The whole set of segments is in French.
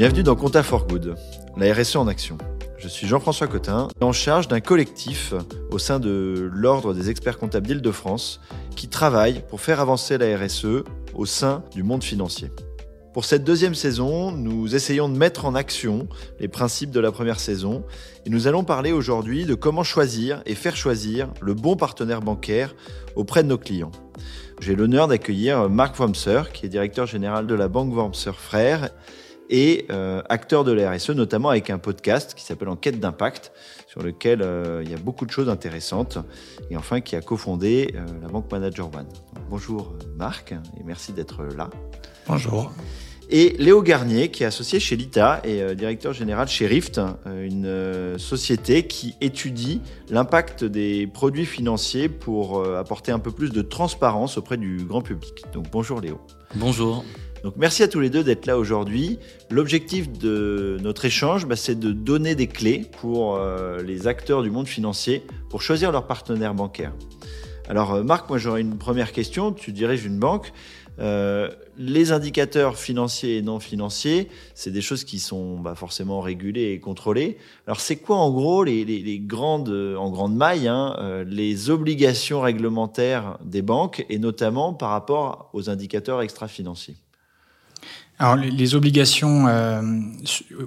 Bienvenue dans Compta for Good, la RSE en action. Je suis Jean-François Cotin, en charge d'un collectif au sein de l'Ordre des experts comptables d'Île-de-France qui travaille pour faire avancer la RSE au sein du monde financier. Pour cette deuxième saison, nous essayons de mettre en action les principes de la première saison et nous allons parler aujourd'hui de comment choisir et faire choisir le bon partenaire bancaire auprès de nos clients. J'ai l'honneur d'accueillir Marc Wormser, qui est directeur général de la banque Wormser Frères et euh, acteur de la RSE, notamment avec un podcast qui s'appelle Enquête d'impact, sur lequel euh, il y a beaucoup de choses intéressantes, et enfin qui a cofondé euh, la Banque Manager One. bonjour Marc, et merci d'être là. Bonjour. Et Léo Garnier, qui est associé chez Lita et directeur général chez Rift, une société qui étudie l'impact des produits financiers pour apporter un peu plus de transparence auprès du grand public. Donc bonjour Léo. Bonjour. Donc merci à tous les deux d'être là aujourd'hui. L'objectif de notre échange, bah, c'est de donner des clés pour euh, les acteurs du monde financier pour choisir leur partenaire bancaire. Alors euh, Marc, moi j'aurais une première question. Tu diriges une banque. Euh, les indicateurs financiers et non financiers, c'est des choses qui sont bah, forcément régulées et contrôlées. Alors c'est quoi en gros les, grandes, en grande maille, hein, les obligations réglementaires des banques et notamment par rapport aux indicateurs extra-financiers? Alors, les obligations euh,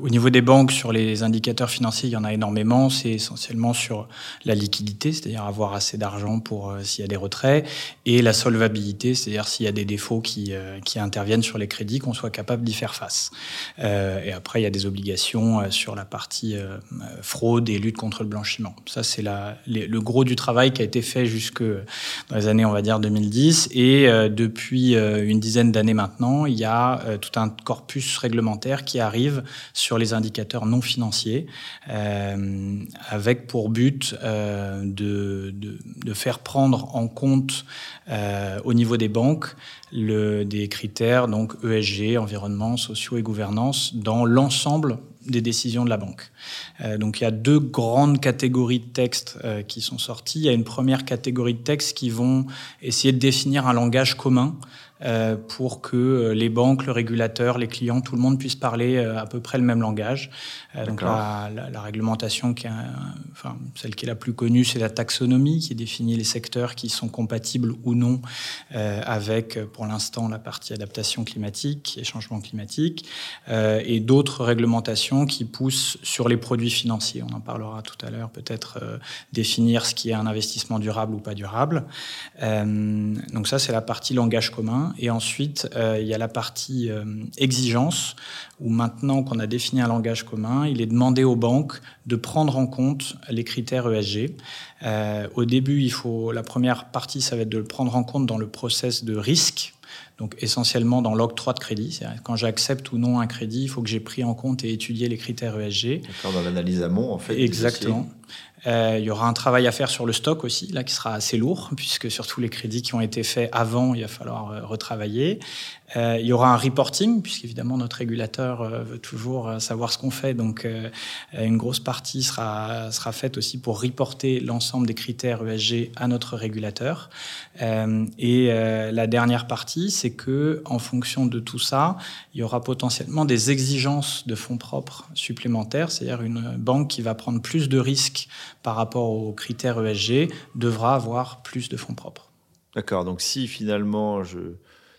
au niveau des banques sur les indicateurs financiers, il y en a énormément. C'est essentiellement sur la liquidité, c'est-à-dire avoir assez d'argent pour euh, s'il y a des retraits, et la solvabilité, c'est-à-dire s'il y a des défauts qui, euh, qui interviennent sur les crédits, qu'on soit capable d'y faire face. et après, il y a des obligations sur la partie fraude et lutte contre le blanchiment. Ça, c'est le gros du travail qui a été fait jusque dans les années, on va dire, 2010. Et depuis une dizaine d'années maintenant, il y a tout un un corpus réglementaire qui arrive sur les indicateurs non financiers, euh, avec pour but euh, de, de, faire prendre en compte euh, au niveau des banques le, des critères donc ESG, environnement, sociaux et gouvernance dans l'ensemble des décisions de la banque. donc il y a deux grandes catégories de textes qui sont sortis. Il y a une première catégorie de textes qui vont essayer de définir un langage commun euh, pour que euh, les banques, le régulateur, les clients, tout le monde puisse parler euh, à peu près le même langage. donc la, la, réglementation, qui est, enfin, celle qui est la plus connue, c'est la taxonomie, qui définit les secteurs qui sont compatibles ou non avec, pour l'instant, la partie adaptation climatique et changement climatique, et d'autres réglementations qui poussent sur les produits financiers. On en parlera tout à l'heure, peut-être définir ce qui est un investissement durable ou pas durable. donc ça, c'est la partie langage commun. Et ensuite, euh, il y a la partie euh, exigence, où maintenant qu'on a défini un langage commun, il est demandé aux banques de prendre en compte les critères ESG. Euh, au début, il faut, la première partie, ça va être de le prendre en compte dans le process de risque. Donc essentiellement dans l'octroi de crédit. Quand j'accepte ou non un crédit, il faut que j'ai pris en compte et étudié les critères ESG. D'accord, dans l'analyse amont, en fait. Exactement. Euh, il y aura un travail à faire sur le stock aussi, là, qui sera assez lourd, puisque sur tous les crédits qui ont été faits avant, il va falloir euh, retravailler. Euh, il y aura un reporting, puisqu'évidemment notre régulateur veut toujours savoir ce qu'on fait. Donc une grosse partie sera, sera faite aussi pour reporter l'ensemble des critères ESG à notre régulateur. et la dernière partie, c'est que en fonction de tout ça, il y aura potentiellement des exigences de fonds propres supplémentaires, c'est-à-dire une banque qui va prendre plus de risques par rapport aux critères ESG devra avoir plus de fonds propres. D'accord, donc si finalement je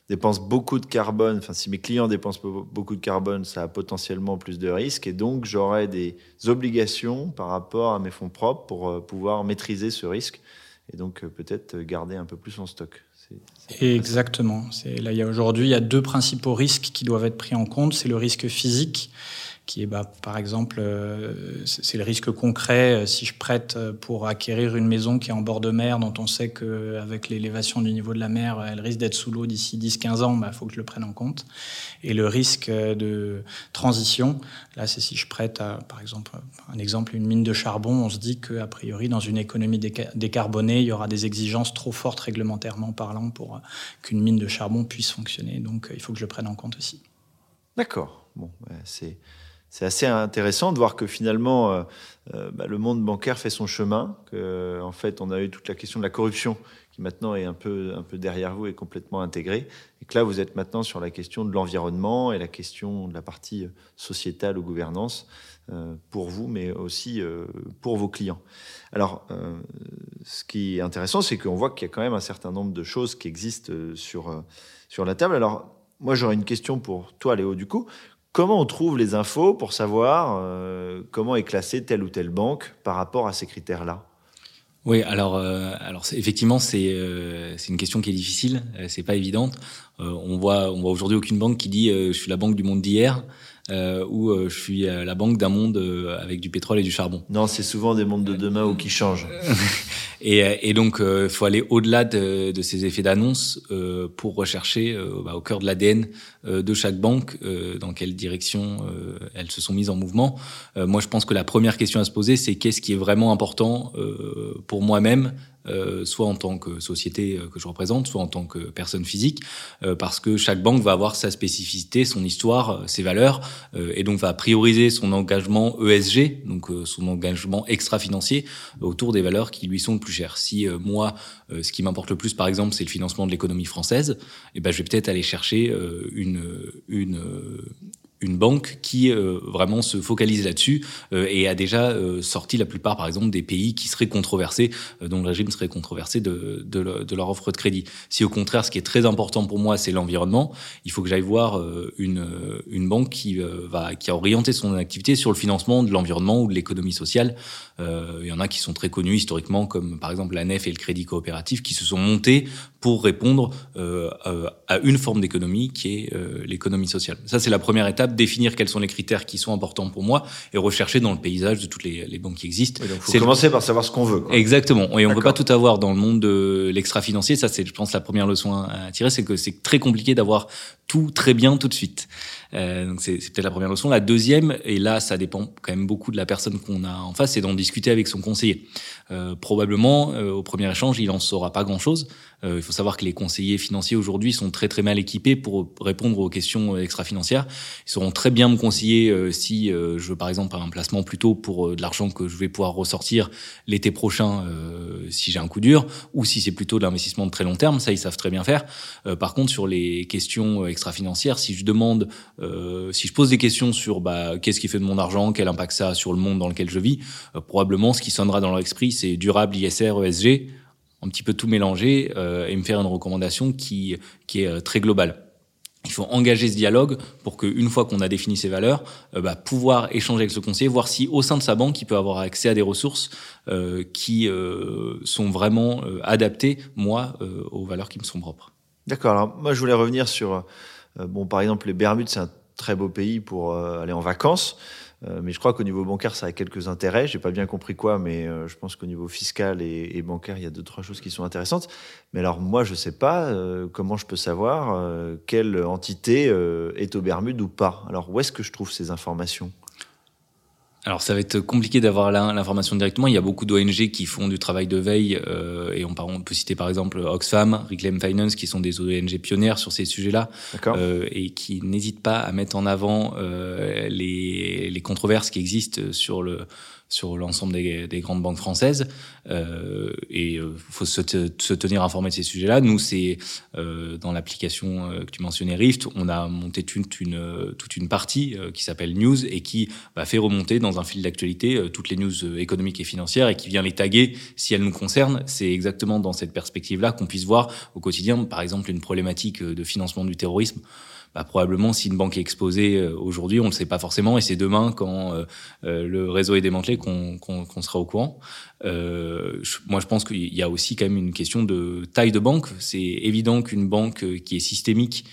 dépense beaucoup de carbone, enfin si mes clients dépensent beaucoup de carbone, ça a potentiellement plus de risques et donc j'aurai des obligations par rapport à mes fonds propres pour euh, pouvoir maîtriser ce risque et donc euh, peut-être garder un peu plus en stock. Exactement. Là, il y a aujourd'hui, il y a deux principaux risques qui doivent être pris en compte. C'est le risque physique qui est, bah, par exemple, euh, c'est le risque concret. Euh, si je prête euh, pour acquérir une maison qui est en bord de mer, dont on sait qu'avec l'élévation du niveau de la mer, elle risque d'être sous l'eau d'ici 10-15 ans, il bah, faut que je le prenne en compte. Et le risque de transition, là, c'est si je prête, par exemple, un exemple, une mine de charbon, on se dit qu'a priori, dans une économie décarbonée, il y aura des exigences trop fortes réglementairement parlant pour qu'une mine de charbon puisse fonctionner. Donc, il faut que je le prenne en compte aussi. D'accord. Bon, c'est c'est assez intéressant de voir que finalement, bah, le monde bancaire fait son chemin, que en fait, on a eu toute la question de la corruption qui maintenant est un peu, un peu derrière vous et complètement intégrée. Et que là, vous êtes maintenant sur la question de l'environnement et la question de la partie sociétale ou gouvernance euh, pour vous, mais aussi euh, pour vos clients. Alors, euh, ce qui est intéressant, c'est qu'on voit qu'il y a quand même un certain nombre de choses qui existent sur, sur la table. Alors, moi, j'aurais une question pour toi, Léo, du coup. Comment on trouve les infos pour savoir comment est classée telle ou telle banque par rapport à ces critères-là? Oui, alors, euh, effectivement, c'est euh, c'est une question qui est difficile, euh, c'est pas évidente. on voit on voit aujourd'hui aucune banque qui dit je suis la banque du monde d'hier ou je suis la banque d'un monde avec du pétrole et du charbon. Non, c'est souvent des mondes de demain ou qui changent. Et, et, donc, il euh, faut aller au-delà de, de, ces effets d'annonce euh, pour rechercher euh, bah, au cœur de l'ADN de chaque banque dans quelle direction elles se sont mises en mouvement. moi, je pense que la première question à se poser, c'est qu'est-ce qui est vraiment important pour moi-même euh, soit en tant que société euh, que je représente, soit en tant que personne physique, euh, parce que chaque banque va avoir sa spécificité, son histoire, ses valeurs, et donc va prioriser son engagement ESG, donc son engagement extra-financier, autour des valeurs qui lui sont le plus chères. Si moi, ce qui m'importe le plus, par exemple, c'est le financement de l'économie française, et eh ben, je vais peut-être aller chercher une, une, une banque qui euh, vraiment se focalise là-dessus euh, et a déjà euh, sorti la plupart, par exemple, des pays qui seraient controversés, dont le régime serait controversé de, de, leur offre de crédit. Si au contraire, ce qui est très important pour moi, c'est l'environnement, il faut que j'aille voir une, une banque qui, va, qui a orienté son activité sur le financement de l'environnement ou de l'économie sociale. il y en a qui sont très connus historiquement, comme par exemple la NEF et le Crédit Coopératif, qui se sont montés pour répondre à une forme d'économie qui est l'économie sociale. Ça, c'est la première étape définir quels sont les critères qui sont importants pour moi et rechercher dans le paysage de toutes les, banques qui existent. Il faut commencer par savoir ce qu'on veut. Exactement. Et on ne peut pas tout avoir dans le monde de l'extra-financier. Ça, c'est, je pense, la première leçon à tirer, c'est que c'est très compliqué d'avoir tout très bien tout de suite. Euh, donc c'est, peut-être la première leçon. La deuxième, et là ça dépend quand même beaucoup de la personne qu'on a en face, c'est d'en discuter avec son conseiller. Euh, probablement euh, au premier échange, il en saura pas grand-chose. Euh, il faut savoir que les conseillers financiers aujourd'hui sont très très mal équipés pour répondre aux questions extra-financières. Ils sauront très bien me conseiller euh, si je veux par exemple un placement plutôt pour de l'argent que je vais pouvoir ressortir l'été prochain si j'ai un coup dur, ou si c'est plutôt de l'investissement de très long terme. Ça, ils savent très bien faire. par contre, sur les questions extra-financières, si je demande euh, si je pose des questions sur bah, qu'est-ce qui fait de mon argent, quel impact ça a sur le monde dans lequel je vis, euh, probablement ce qui sonnera dans leur esprit, c'est durable, ISR, ESG, un petit peu tout mélanger euh, et me faire une recommandation qui, qui est très globale. Il faut engager ce dialogue pour qu'une fois qu'on a défini ces valeurs, bah, pouvoir échanger avec ce conseiller, voir si au sein de sa banque, il peut avoir accès à des ressources qui sont vraiment adaptées, moi, aux valeurs qui me sont propres. D'accord. Alors moi, je voulais revenir sur euh, bon, par exemple, les Bermudes, c'est un très beau pays pour euh, aller en vacances. Euh, mais je crois qu'au niveau bancaire, ça a quelques intérêts. J'ai pas bien compris quoi, mais je pense qu'au niveau fiscal et, bancaire, il y a deux trois choses qui sont intéressantes. Mais alors moi, je sais pas comment je peux savoir quelle entité est aux Bermudes ou pas. Alors où est-ce que je trouve ces informations? Alors ça va être compliqué d'avoir l'information directement. Il y a beaucoup d'ONG qui font du travail de veille euh, et on, peut citer par exemple Oxfam, Reclaim Finance qui sont des ONG pionnières sur ces sujets-là euh, et qui n'hésitent pas à mettre en avant euh, les, les controverses qui existent sur le sur l'ensemble des, des, grandes banques françaises. Euh, et il euh, faut se, tenir informé de ces sujets-là. Nous, c'est euh, dans l'application euh, que tu mentionnais, Rift, on a monté toute une, toute une partie qui s'appelle News et qui bah, fait remonter dans un fil d'actualité toutes les news économiques et financières et qui vient les taguer si elles nous concernent. C'est exactement dans cette perspective-là qu'on puisse voir au quotidien, par exemple, une problématique de financement du terrorisme bah, probablement si une banque est exposée euh, aujourd'hui, on ne le sait pas forcément, et c'est demain quand euh, euh, le réseau est démantelé qu'on sera au courant. moi, je pense qu'il y a aussi quand même une question de taille de banque. C'est évident qu'une banque qui est systémique,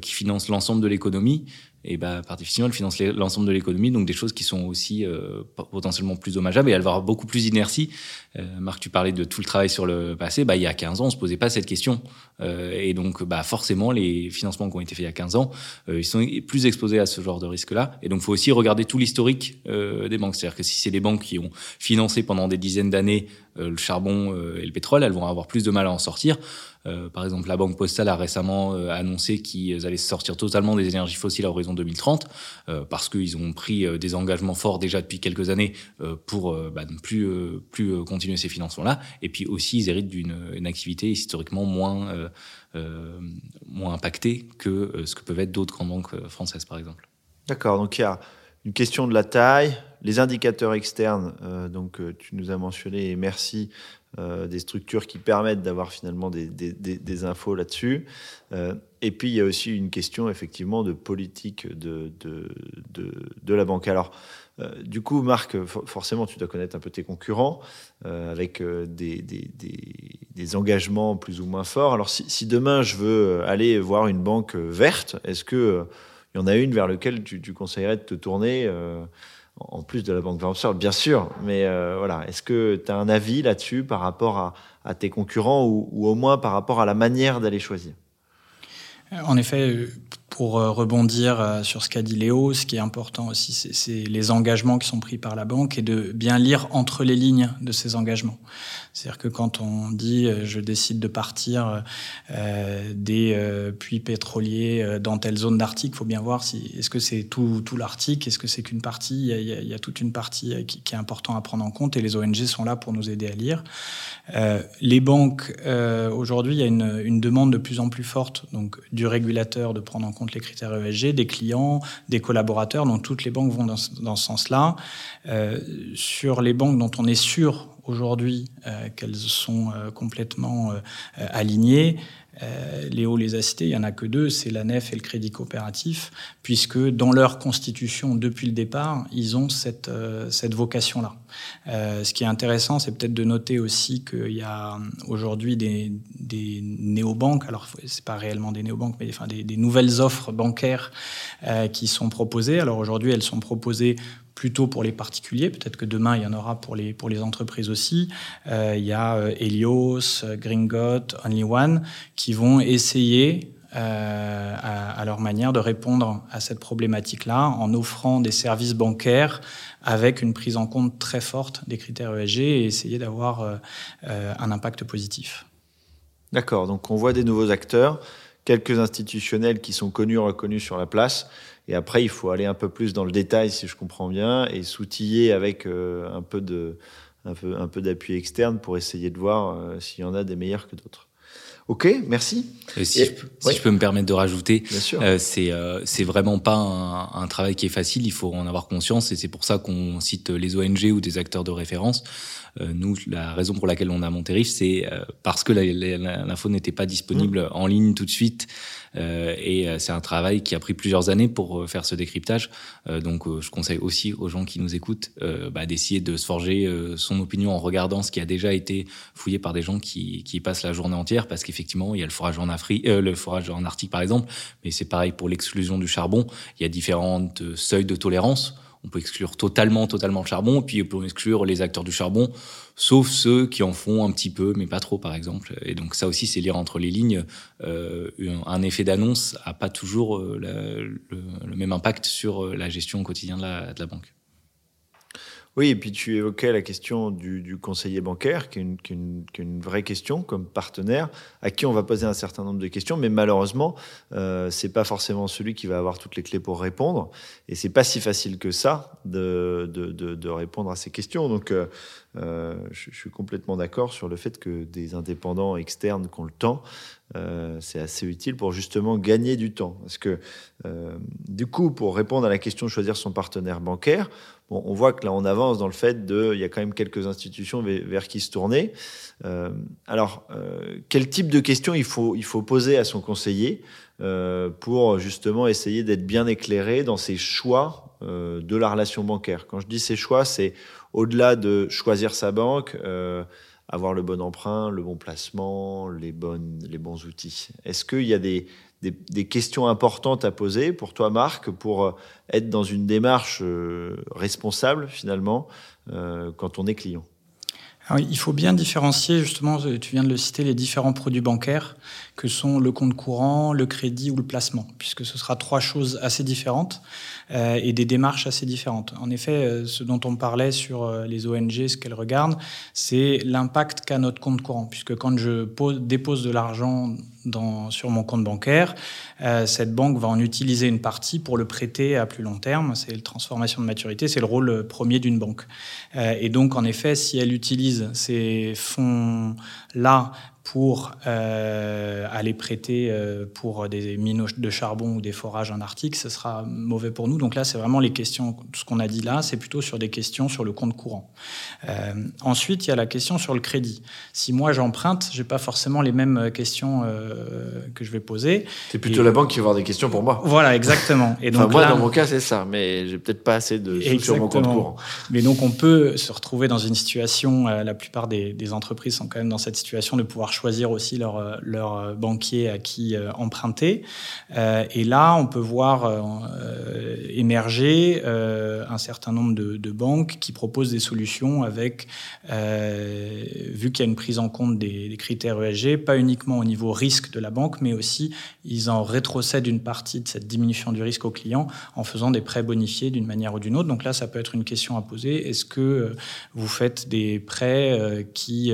qui finance l'ensemble de l'économie, et bah, par définition, elle finance l'ensemble de l'économie, donc des choses qui sont aussi euh, potentiellement plus dommageables et elle va avoir beaucoup plus d'inertie. Euh, Marc, tu parlais de tout le travail sur le passé. Bah, il y a 15 ans, on se posait pas cette question. Euh, et donc, bah, forcément, les financements qui ont été faits il y a 15 ans, euh, ils sont plus exposés à ce genre de risque-là. Et donc, faut aussi regarder tout l'historique euh, des banques. C'est-à-dire que si c'est des banques qui ont financé pendant des dizaines d'années le charbon et le pétrole, elles vont avoir plus de mal à en sortir. Euh, par exemple, la Banque Postale a récemment euh, annoncé qu'ils allaient sortir totalement des énergies fossiles à horizon 2030 euh, parce qu'ils ont pris des engagements forts déjà depuis quelques années pour bah, ne plus, plus continuer ces financements-là. Et puis aussi, ils héritent d'une activité historiquement moins, moins impactée que ce que peuvent être d'autres grandes banques françaises, par exemple. D'accord, donc il y a une question de la taille, les indicateurs externes, donc tu nous as mentionné, et merci, euh, des structures qui permettent d'avoir finalement des, infos là-dessus. Euh, et puis il y a aussi une question effectivement de politique de, de, de, la banque. Alors euh, du coup, Marc, forcément, tu dois connaître un peu tes concurrents avec des, des, engagements plus ou moins forts. Alors si, demain je veux aller voir une banque verte, est-ce il y en a une vers laquelle tu, conseillerais de te tourner en plus de la Banque Venture, bien sûr. Mais euh, voilà, est-ce que tu as un avis là-dessus par rapport à, tes concurrents ou, ou, au moins par rapport à la manière d'aller choisir? En effet, pour euh, rebondir euh, sur ce qu'a dit Léo, ce qui est important aussi, c'est les engagements qui sont pris par la banque et de bien lire entre les lignes de ces engagements. C'est-à-dire que quand on dit euh, je décide de partir des puits pétroliers dans telle zone d'Arctique, il faut bien voir si est-ce que c'est tout, l'Arctique, est-ce que c'est qu'une partie. Il y, a, toute une partie qui, est important à prendre en compte et les ONG sont là pour nous aider à lire. les banques aujourd'hui, il y a une, une demande de plus en plus forte donc du régulateur de prendre en compte les critères ESG, des clients, des collaborateurs, donc toutes les banques vont dans, ce sens-là. Euh, sur les banques dont on est sûr aujourd'hui euh, qu'elles sont euh, complètement alignées, Léo les a cités, il n'y en a que deux, c'est la NEF et le Crédit Coopératif, puisque dans leur constitution, depuis le départ, ils ont cette, cette vocation-là. Euh, ce qui est intéressant, c'est peut-être de noter aussi qu'il y a aujourd'hui des, néobanques, alors c'est pas réellement des néobanques, mais des, nouvelles offres bancaires euh, qui sont proposées. Alors aujourd'hui, elles sont proposées plutôt pour les particuliers. Peut-être que demain, il y en aura pour les, entreprises aussi. Euh, il y a euh, Helios, Gringot, Only One, qui vont essayer euh, à, leur manière de répondre à cette problématique-là en offrant des services bancaires avec une prise en compte très forte des critères ESG et essayer d'avoir euh, euh, un impact positif. D'accord, donc on voit des nouveaux acteurs, quelques institutionnels qui sont connus, reconnus sur la place, et après, il faut aller un peu plus dans le détail, si je comprends bien, et s'outiller avec un peu un peu, un peu d'appui externe pour essayer de voir s'il y en a des meilleurs que d'autres. Ok, merci. Et si, et, je, peux, si je, peux me permettre de rajouter, euh, c'est euh, c'est vraiment pas un, un, travail qui est facile. Il faut en avoir conscience et c'est pour ça qu'on cite les ONG ou des acteurs de référence. Euh, nous, la raison pour laquelle on a monté Riff, c'est euh, parce que l'info n'était pas disponible mmh. en ligne tout de suite. Euh, et c'est un travail qui a pris plusieurs années pour faire ce décryptage. donc, je conseille aussi aux gens qui nous écoutent bah, d'essayer de se forger son opinion en regardant ce qui a déjà été fouillé par des gens qui, qui passent la journée entière, parce qu'effectivement, il y a le forage en Afrique, le forage en Arctique par exemple, mais c'est pareil pour l'exclusion du charbon. Il y a différentes seuils de tolérance on peut exclure totalement, totalement le charbon, puis on peut exclure les acteurs du charbon, sauf ceux qui en font un petit peu, mais pas trop, par exemple. Et donc ça aussi, c'est lire entre les lignes. Euh, un effet d'annonce a pas toujours euh, le, même impact sur euh, la gestion au de la banque. Oui, et puis tu évoquais la question du, conseiller bancaire, qui est, une, vraie question comme partenaire, à qui on va poser un certain nombre de questions, mais malheureusement, euh, c'est pas forcément celui qui va avoir toutes les clés pour répondre, et c'est pas si facile que ça de, répondre à ces questions. Donc, euh, euh, je, je, suis complètement d'accord sur le fait que des indépendants externes qui ont le temps, euh, c'est assez utile pour justement gagner du temps. Parce que, du coup, pour répondre à la question de choisir son partenaire bancaire, Bon, on voit que là, on avance dans le fait de, il y a quand même quelques institutions vers, qui se tourner. Euh, alors, euh, quel type de questions il faut, il faut poser à son conseiller euh, pour justement essayer d'être bien éclairé dans ses choix de la relation bancaire? Quand je dis ses choix, c'est au-delà de choisir sa banque, avoir le bon emprunt, le bon placement, les, bonnes, les bons outils. Est-ce qu'il y a des, des, questions importantes à poser pour toi, Marc, pour euh, être dans une démarche euh, responsable finalement euh, quand on est client il faut bien différencier, justement, tu viens de le citer, les différents produits bancaires que sont le compte courant, le crédit ou le placement, puisque ce sera trois choses assez différentes et des démarches assez différentes. En effet, ce dont on parlait sur les ONG, ce qu'elles regardent, c'est l'impact qu'a notre compte courant, puisque quand je pose, dépose de l'argent sur mon compte bancaire, euh, cette banque va en utiliser une partie pour le prêter à plus long terme. C'est la transformation de maturité, c'est le rôle premier d'une banque. Euh, et donc, en effet, si elle utilise ces fonds-là pour euh, aller prêter euh, pour des mines de charbon ou des forages en Arctique, ce sera mauvais pour nous. Donc là, c'est vraiment les questions, ce qu'on a dit là, c'est plutôt sur des questions sur le compte courant. Euh, ensuite, il y a la question sur le crédit. Si moi j'emprunte, j'ai pas forcément les mêmes questions que je vais poser. C'est plutôt la banque qui va avoir des questions pour moi. Voilà, exactement. Et donc moi, dans mon cas, c'est ça, mais j'ai peut-être pas assez de sous sur mon compte courant. Mais donc, on peut se retrouver dans une situation. la plupart des, des entreprises sont quand même dans cette situation de pouvoir choisir aussi leur, euh, leur euh, banquier à qui euh, emprunter. et là, on peut voir émerger un certain nombre de, banques qui proposent des solutions avec, vu qu'il y a une prise en compte des, des, critères ESG, pas uniquement au niveau risque de la banque, mais aussi ils en rétrocèdent une partie de cette diminution du risque aux clients en faisant des prêts bonifiés d'une manière ou d'une autre. Donc là, ça peut être une question à poser. Est-ce que vous faites des prêts qui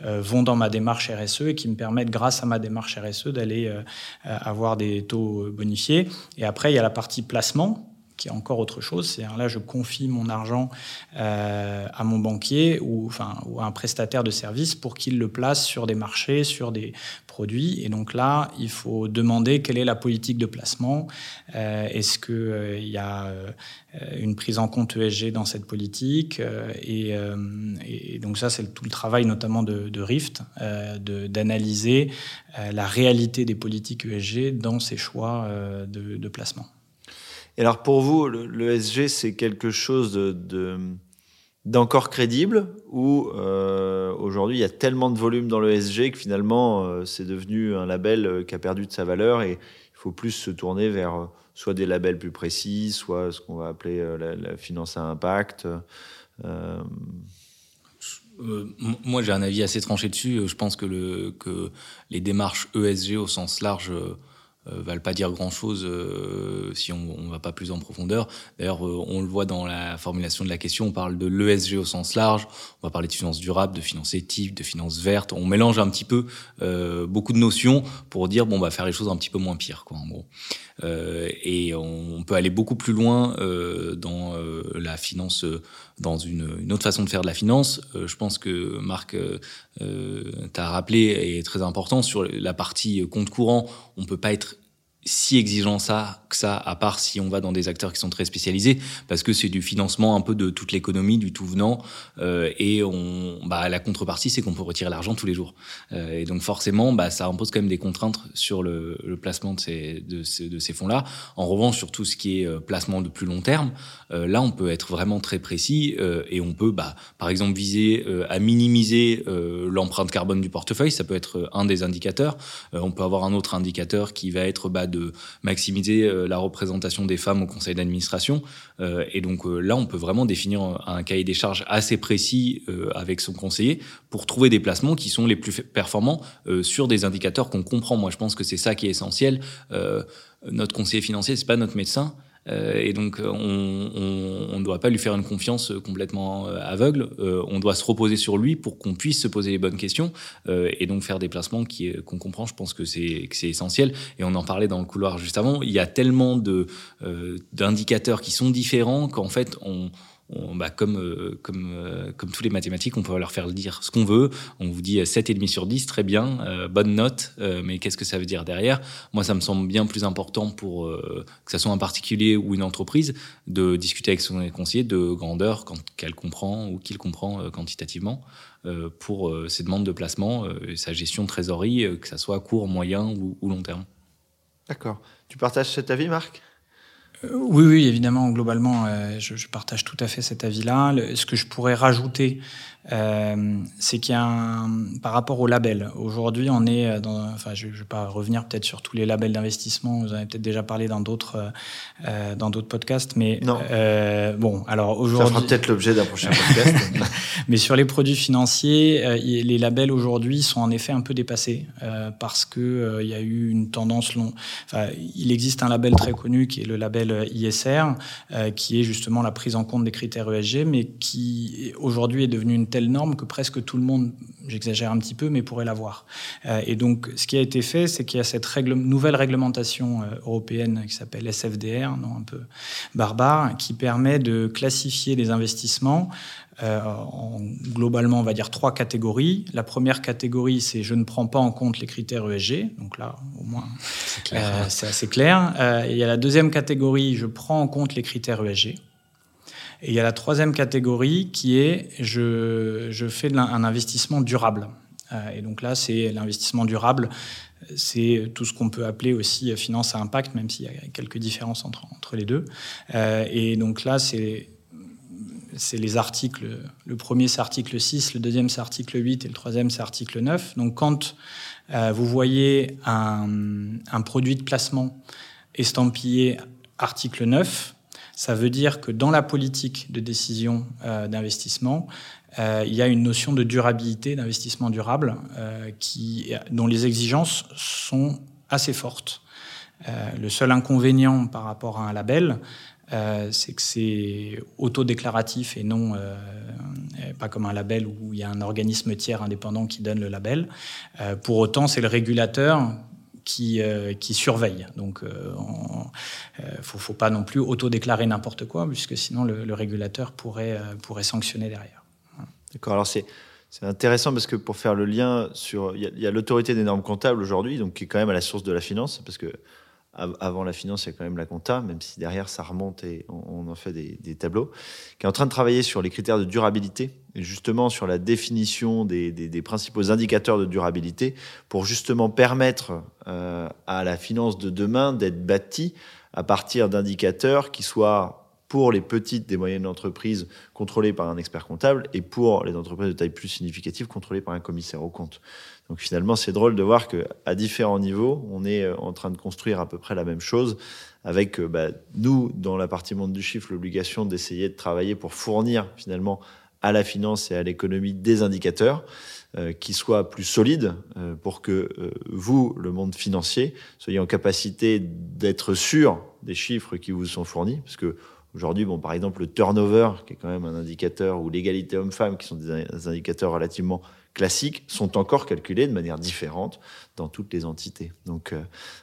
vont dans ma démarche RSE et qui me permettent, grâce à ma démarche RSE, d'aller euh, avoir des taux bonifiés. Et après, il y a la partie placement qui est encore autre chose. C'est là, je confie mon argent euh, à mon banquier ou, enfin, ou à un prestataire de service pour qu'il le place sur des marchés, sur des produits. Et donc là, il faut demander quelle est la politique de placement. Euh, est-ce qu'il euh, y a une prise en compte ESG dans cette politique et, donc ça, c'est tout le travail notamment de, Rift, d'analyser la réalité des politiques ESG dans ces choix de placement. Et alors pour vous, l'ESG, c'est quelque chose de, d'encore crédible ou euh, aujourd'hui il y a tellement de volume dans l'ESG que finalement euh, c'est devenu un label euh, qui a perdu de sa valeur et il faut plus se tourner vers soit des labels plus précis, soit ce qu'on va appeler la, finance à impact. moi j'ai un avis assez tranché dessus. Je pense que les démarches ESG au sens large euh, valent pas dire grand-chose euh, si on ne va pas plus en profondeur. D'ailleurs, euh, on le voit dans la formulation de la question, on parle de l'ESG au sens large, on va parler de finances durables, de finances éthiques, de finances vertes. On mélange un petit peu beaucoup de notions pour dire bon, on va faire les choses un petit peu moins pires, quoi, en gros. et on, peut aller beaucoup plus loin dans la finance, dans une, autre façon de faire de la finance. je pense que Marc t'a rappelé est très important sur la partie compte courant. On peut pas être si exigeant ça que ça, à part si on va dans des acteurs qui sont très spécialisés, parce que c'est du financement un peu de toute l'économie, du tout venant, euh, et on, bah, la contrepartie, c'est qu'on peut retirer l'argent tous les jours. Euh, et donc forcément, bah, ça impose quand même des contraintes sur le, le placement de ces, de ces, de ces fonds-là. En revanche, sur tout ce qui est euh, placement de plus long terme, euh, là, on peut être vraiment très précis euh, et on peut, bah, par exemple, viser à minimiser l'empreinte carbone du portefeuille. Ça peut être un des indicateurs. on peut avoir un autre indicateur qui va être bah, de maximiser euh, la représentation des femmes au conseil d'administration. Euh, et donc euh, là, on peut vraiment définir un cahier des charges assez précis avec son conseiller pour trouver des placements qui sont les plus performants sur des indicateurs qu'on comprend. Moi, je pense que c'est ça qui est essentiel. notre conseiller financier, c'est pas notre médecin. Euh, et donc, on ne doit pas lui faire une confiance complètement euh, aveugle. Euh, on doit se reposer sur lui pour qu'on puisse se poser les bonnes questions et donc faire des placements qu'on comprend. Je pense que c'est essentiel. Et on en parlait dans le couloir juste avant. Il y a tellement d'indicateurs qui sont différents qu'en fait, on, bah, comme, euh, comme, euh, comme tous les mathématiques, on peut leur faire dire ce qu'on veut. On vous dit 7,5 sur 10, très bien, euh, bonne note, mais qu'est-ce que ça veut dire derrière? Moi, ça me semble bien plus important pour que ce soit un particulier ou une entreprise de discuter avec son conseiller de grandeur qu'elle comprend ou qu'il comprend quantitativement pour ses demandes de placement, sa gestion de trésorerie, que ça soit court, moyen ou, ou long terme. D'accord. Tu partages cet avis, Marc? Oui, oui, évidemment, globalement, je, je, partage tout à fait cet avis-là. Ce que je pourrais rajouter, euh, c'est qu'il y a un, par rapport au label. Aujourd'hui, on est dans, enfin, je ne vais pas revenir peut-être sur tous les labels d'investissement. Vous en avez peut-être déjà parlé dans d'autres, euh, dans d'autres podcasts, mais non. Euh, bon, alors aujourd'hui, ça fera peut-être l'objet d'un prochain podcast. mais sur les produits financiers, euh, les labels aujourd'hui sont en effet un peu dépassés euh, parce que euh, il y a eu une tendance long. Enfin, il existe un label très connu qui est le label ISR, qui est justement la prise en compte des critères ESG, mais qui aujourd'hui est devenu une telle norme que presque tout le monde, j'exagère un petit peu, mais pourrait l'avoir. Euh, et donc, ce qui a été fait, c'est qu'il y a cette règle, nouvelle réglementation euh, européenne qui s'appelle SFDR, non, un peu barbare, qui permet de classifier les investissements euh, en globalement, on va dire trois catégories. La première catégorie, c'est je ne prends pas en compte les critères ESG. Donc là, au moins, c'est euh, assez clair. Euh, il y a la deuxième catégorie, je prends en compte les critères ESG. Et il y a la troisième catégorie qui est je, je fais un investissement durable. Euh, et donc là, c'est l'investissement durable. C'est tout ce qu'on peut appeler aussi finance à impact, même s'il y a quelques différences entre, entre les deux. Euh, et donc là, c'est c'est les articles. Le premier, c'est article 6, le deuxième, c'est article 8 et le troisième, c'est article 9. Donc quand euh, vous voyez un, un, produit de placement estampillé article 9, ça veut dire que dans la politique de décision euh, d'investissement, euh, il y a une notion de durabilité, d'investissement durable, euh, dont les exigences sont assez fortes. Le seul inconvénient par rapport à un label, c'est que c'est autodéclaratif et non pas comme un label où il y a un organisme tiers indépendant qui donne le label. pour autant, c'est le régulateur qui, euh, qui surveille. Donc, euh, faut, faut, pas non plus autodéclarer n'importe quoi, puisque sinon le, régulateur pourrait, pourrait sanctionner derrière. D'accord. Alors, c'est. C'est intéressant parce que pour faire le lien sur, il y a, l'autorité des normes comptables aujourd'hui, donc qui est quand même à la source de la finance, parce que avant la finance, il y a quand même la compta, même si derrière ça remonte et on, en fait des, des, tableaux, qui est en train de travailler sur les critères de durabilité et justement sur la définition des, des, des principaux indicateurs de durabilité pour justement permettre euh, à la finance de demain d'être bâtie à partir d'indicateurs qui soient pour les petites et moyennes entreprises contrôlées par un expert comptable et pour les entreprises de taille plus significative contrôlées par un commissaire au compte. Donc finalement, c'est drôle de voir que à différents niveaux, on est euh, en train de construire à peu près la même chose, avec euh, bah, nous dans la partie monde du chiffre l'obligation d'essayer de travailler pour fournir finalement à la finance et à l'économie des indicateurs euh, qui soient plus solides euh, pour que euh, vous, le monde financier, soyez en capacité d'être sûr des chiffres qui vous sont fournis, parce que Aujourd'hui, bon, par exemple, le turnover, qui est quand même un indicateur, ou l'égalité homme-femme, qui sont des indicateurs relativement classiques sont encore calculés de manière différente dans toutes les entités. Donc, euh,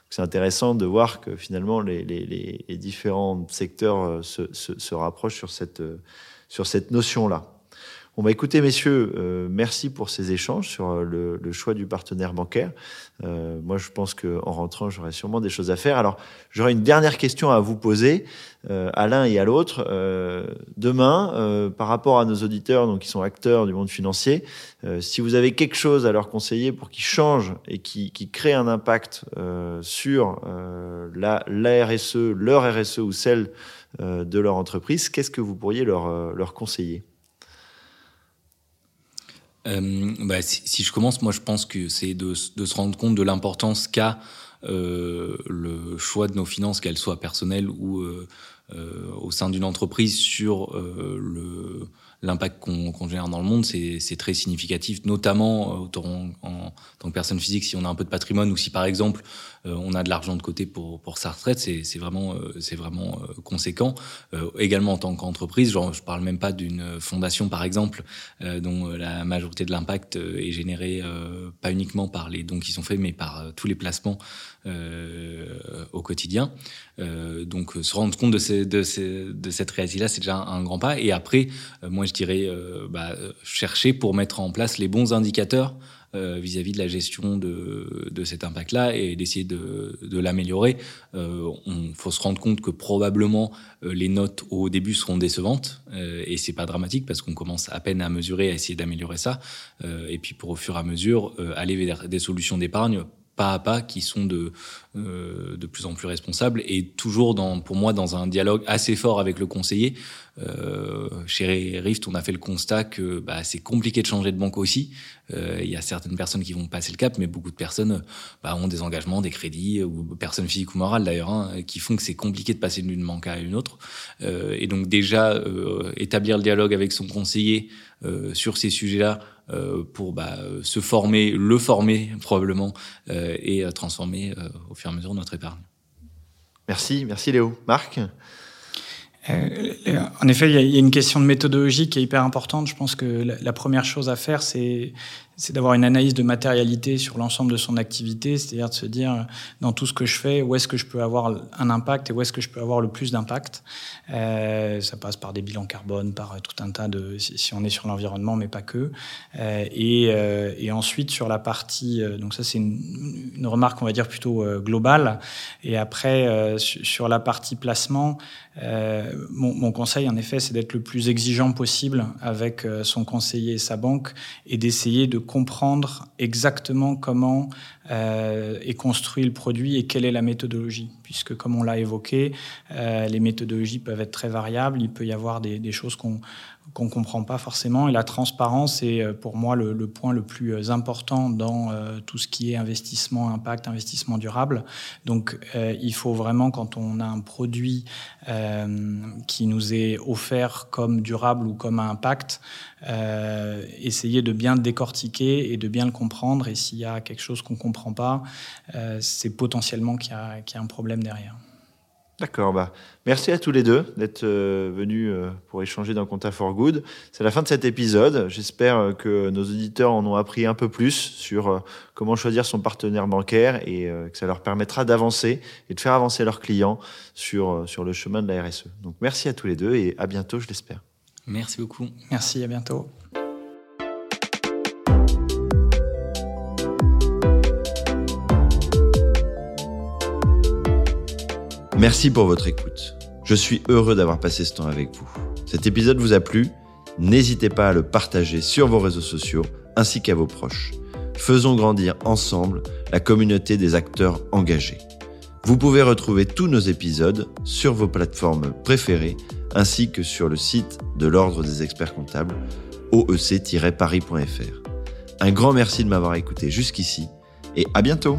c'est intéressant de voir que finalement les, les, les différents secteurs se, se, se, rapprochent sur cette, sur cette notion-là. On va écouter, messieurs, euh, merci pour ces échanges sur euh, le, le choix du partenaire bancaire. Euh, moi, je pense qu'en rentrant, j'aurai sûrement des choses à faire. Alors, j'aurais une dernière question à vous poser, euh, à l'un et à l'autre. Euh, demain, par rapport à nos auditeurs, donc qui sont acteurs du monde financier, si vous avez quelque chose à leur conseiller pour qu'ils changent et qui, qui créent un impact sur la, la RSE, leur RSE ou celle de leur entreprise, qu'est-ce que vous pourriez leur, leur conseiller? Euh, bah, si, si, je commence, moi je pense que c'est de, de, se rendre compte de l'importance qu'a euh, le choix de nos finances, qu'elles soient personnelles ou euh, euh au sein d'une entreprise, sur euh, le l'impact qu'on qu génère dans le monde, c'est très significatif, notamment euh, en, en, tant que personne physique, si on a un peu de patrimoine ou si par exemple on a de l'argent de côté pour, sa retraite, c'est vraiment, euh, c'est vraiment euh, conséquent. Euh, également en tant qu'entreprise, genre, je parle même pas d'une fondation par exemple, euh, dont la majorité de l'impact est généré pas uniquement par les dons qui sont faits, mais par tous les placements au quotidien. donc se rendre compte de, ces, cette réalité-là, c'est déjà un, un, grand pas. Et après, moi je dirais bah, chercher pour mettre en place les bons indicateurs euh, vis-à-vis de la gestion de, de cet impact-là et d'essayer de, de l'améliorer. Euh, on faut se rendre compte que probablement euh, les notes au début seront décevantes euh, et c'est pas dramatique parce qu'on commence à peine à mesurer, à essayer d'améliorer ça. Euh, et puis pour au fur et à mesure aller vers des solutions d'épargne pas à pas qui sont de, euh, de plus en plus responsables et toujours dans, pour moi dans un dialogue assez fort avec le conseiller. Euh, chez Rift, on a fait le constat que bah, c'est compliqué de changer de banque aussi. Euh, il y a certaines personnes qui vont passer le cap, mais beaucoup de personnes bah, ont des engagements, des crédits, ou personnes physiques ou morales d'ailleurs, hein, qui font que c'est compliqué de passer d'une banque à une autre. Euh, et donc déjà, euh, établir le dialogue avec son conseiller euh, sur ces sujets-là, pour bah, se former, le former probablement et transformer au fur et à mesure notre épargne. Merci, merci Léo. Marc? En effet, il y, a une question de méthodologie qui est hyper importante. Je pense que la première chose à faire, c'est c'est d'avoir une analyse de matérialité sur l'ensemble de son activité, c'est-à-dire de se dire dans tout ce que je fais, où est-ce que je peux avoir un impact et où est-ce que je peux avoir le plus d'impact. Euh, ça passe par des bilans carbone, par tout un tas de, si on est sur l'environnement, mais pas que. Euh, et, euh, et, ensuite sur la partie, euh, donc ça c'est une, une, remarque on va dire plutôt euh, globale. Et après euh, sur la partie placement, mon, mon, conseil en effet c'est d'être le plus exigeant possible avec son conseiller et sa banque et d'essayer de comprendre exactement comment euh, est construit le produit et quelle est la méthodologie. Puisque, comme on l'a évoqué, euh, les méthodologies peuvent être très variables. Il peut y avoir des, choses qu'on ne comprend pas forcément. Et la transparence est euh, pour moi le, point le plus euh, important dans tout ce qui est investissement impact, investissement durable. Donc il faut vraiment, quand on a un produit qui nous est offert comme durable ou comme impact, euh, essayer de bien le décortiquer et de bien le comprendre. Et s'il y a quelque chose qu'on ne comprend pas, c'est potentiellement qu'il y, qu y a un problème derrière. D'accord, bah, merci à tous les deux d'être euh, venus euh, pour échanger dans Compta for Good. C'est la fin de cet épisode. J'espère euh, que nos auditeurs en ont appris un peu plus sur euh, comment choisir son partenaire bancaire et euh, que ça leur permettra d'avancer et de faire avancer leurs clients sur, sur le chemin de la RSE. Donc merci à tous les deux et à bientôt, je l'espère. Merci beaucoup. Merci, à bientôt. Merci pour votre écoute. Je suis heureux d'avoir passé ce temps avec vous. Cet épisode vous a plu? N'hésitez pas à le partager sur vos réseaux sociaux ainsi qu'à vos proches. Faisons grandir ensemble la communauté des acteurs engagés. Vous pouvez retrouver tous nos épisodes sur vos plateformes préférées ainsi que sur le site de l'Ordre des experts comptables oec-paris.fr. Un grand merci de m'avoir écouté jusqu'ici et à bientôt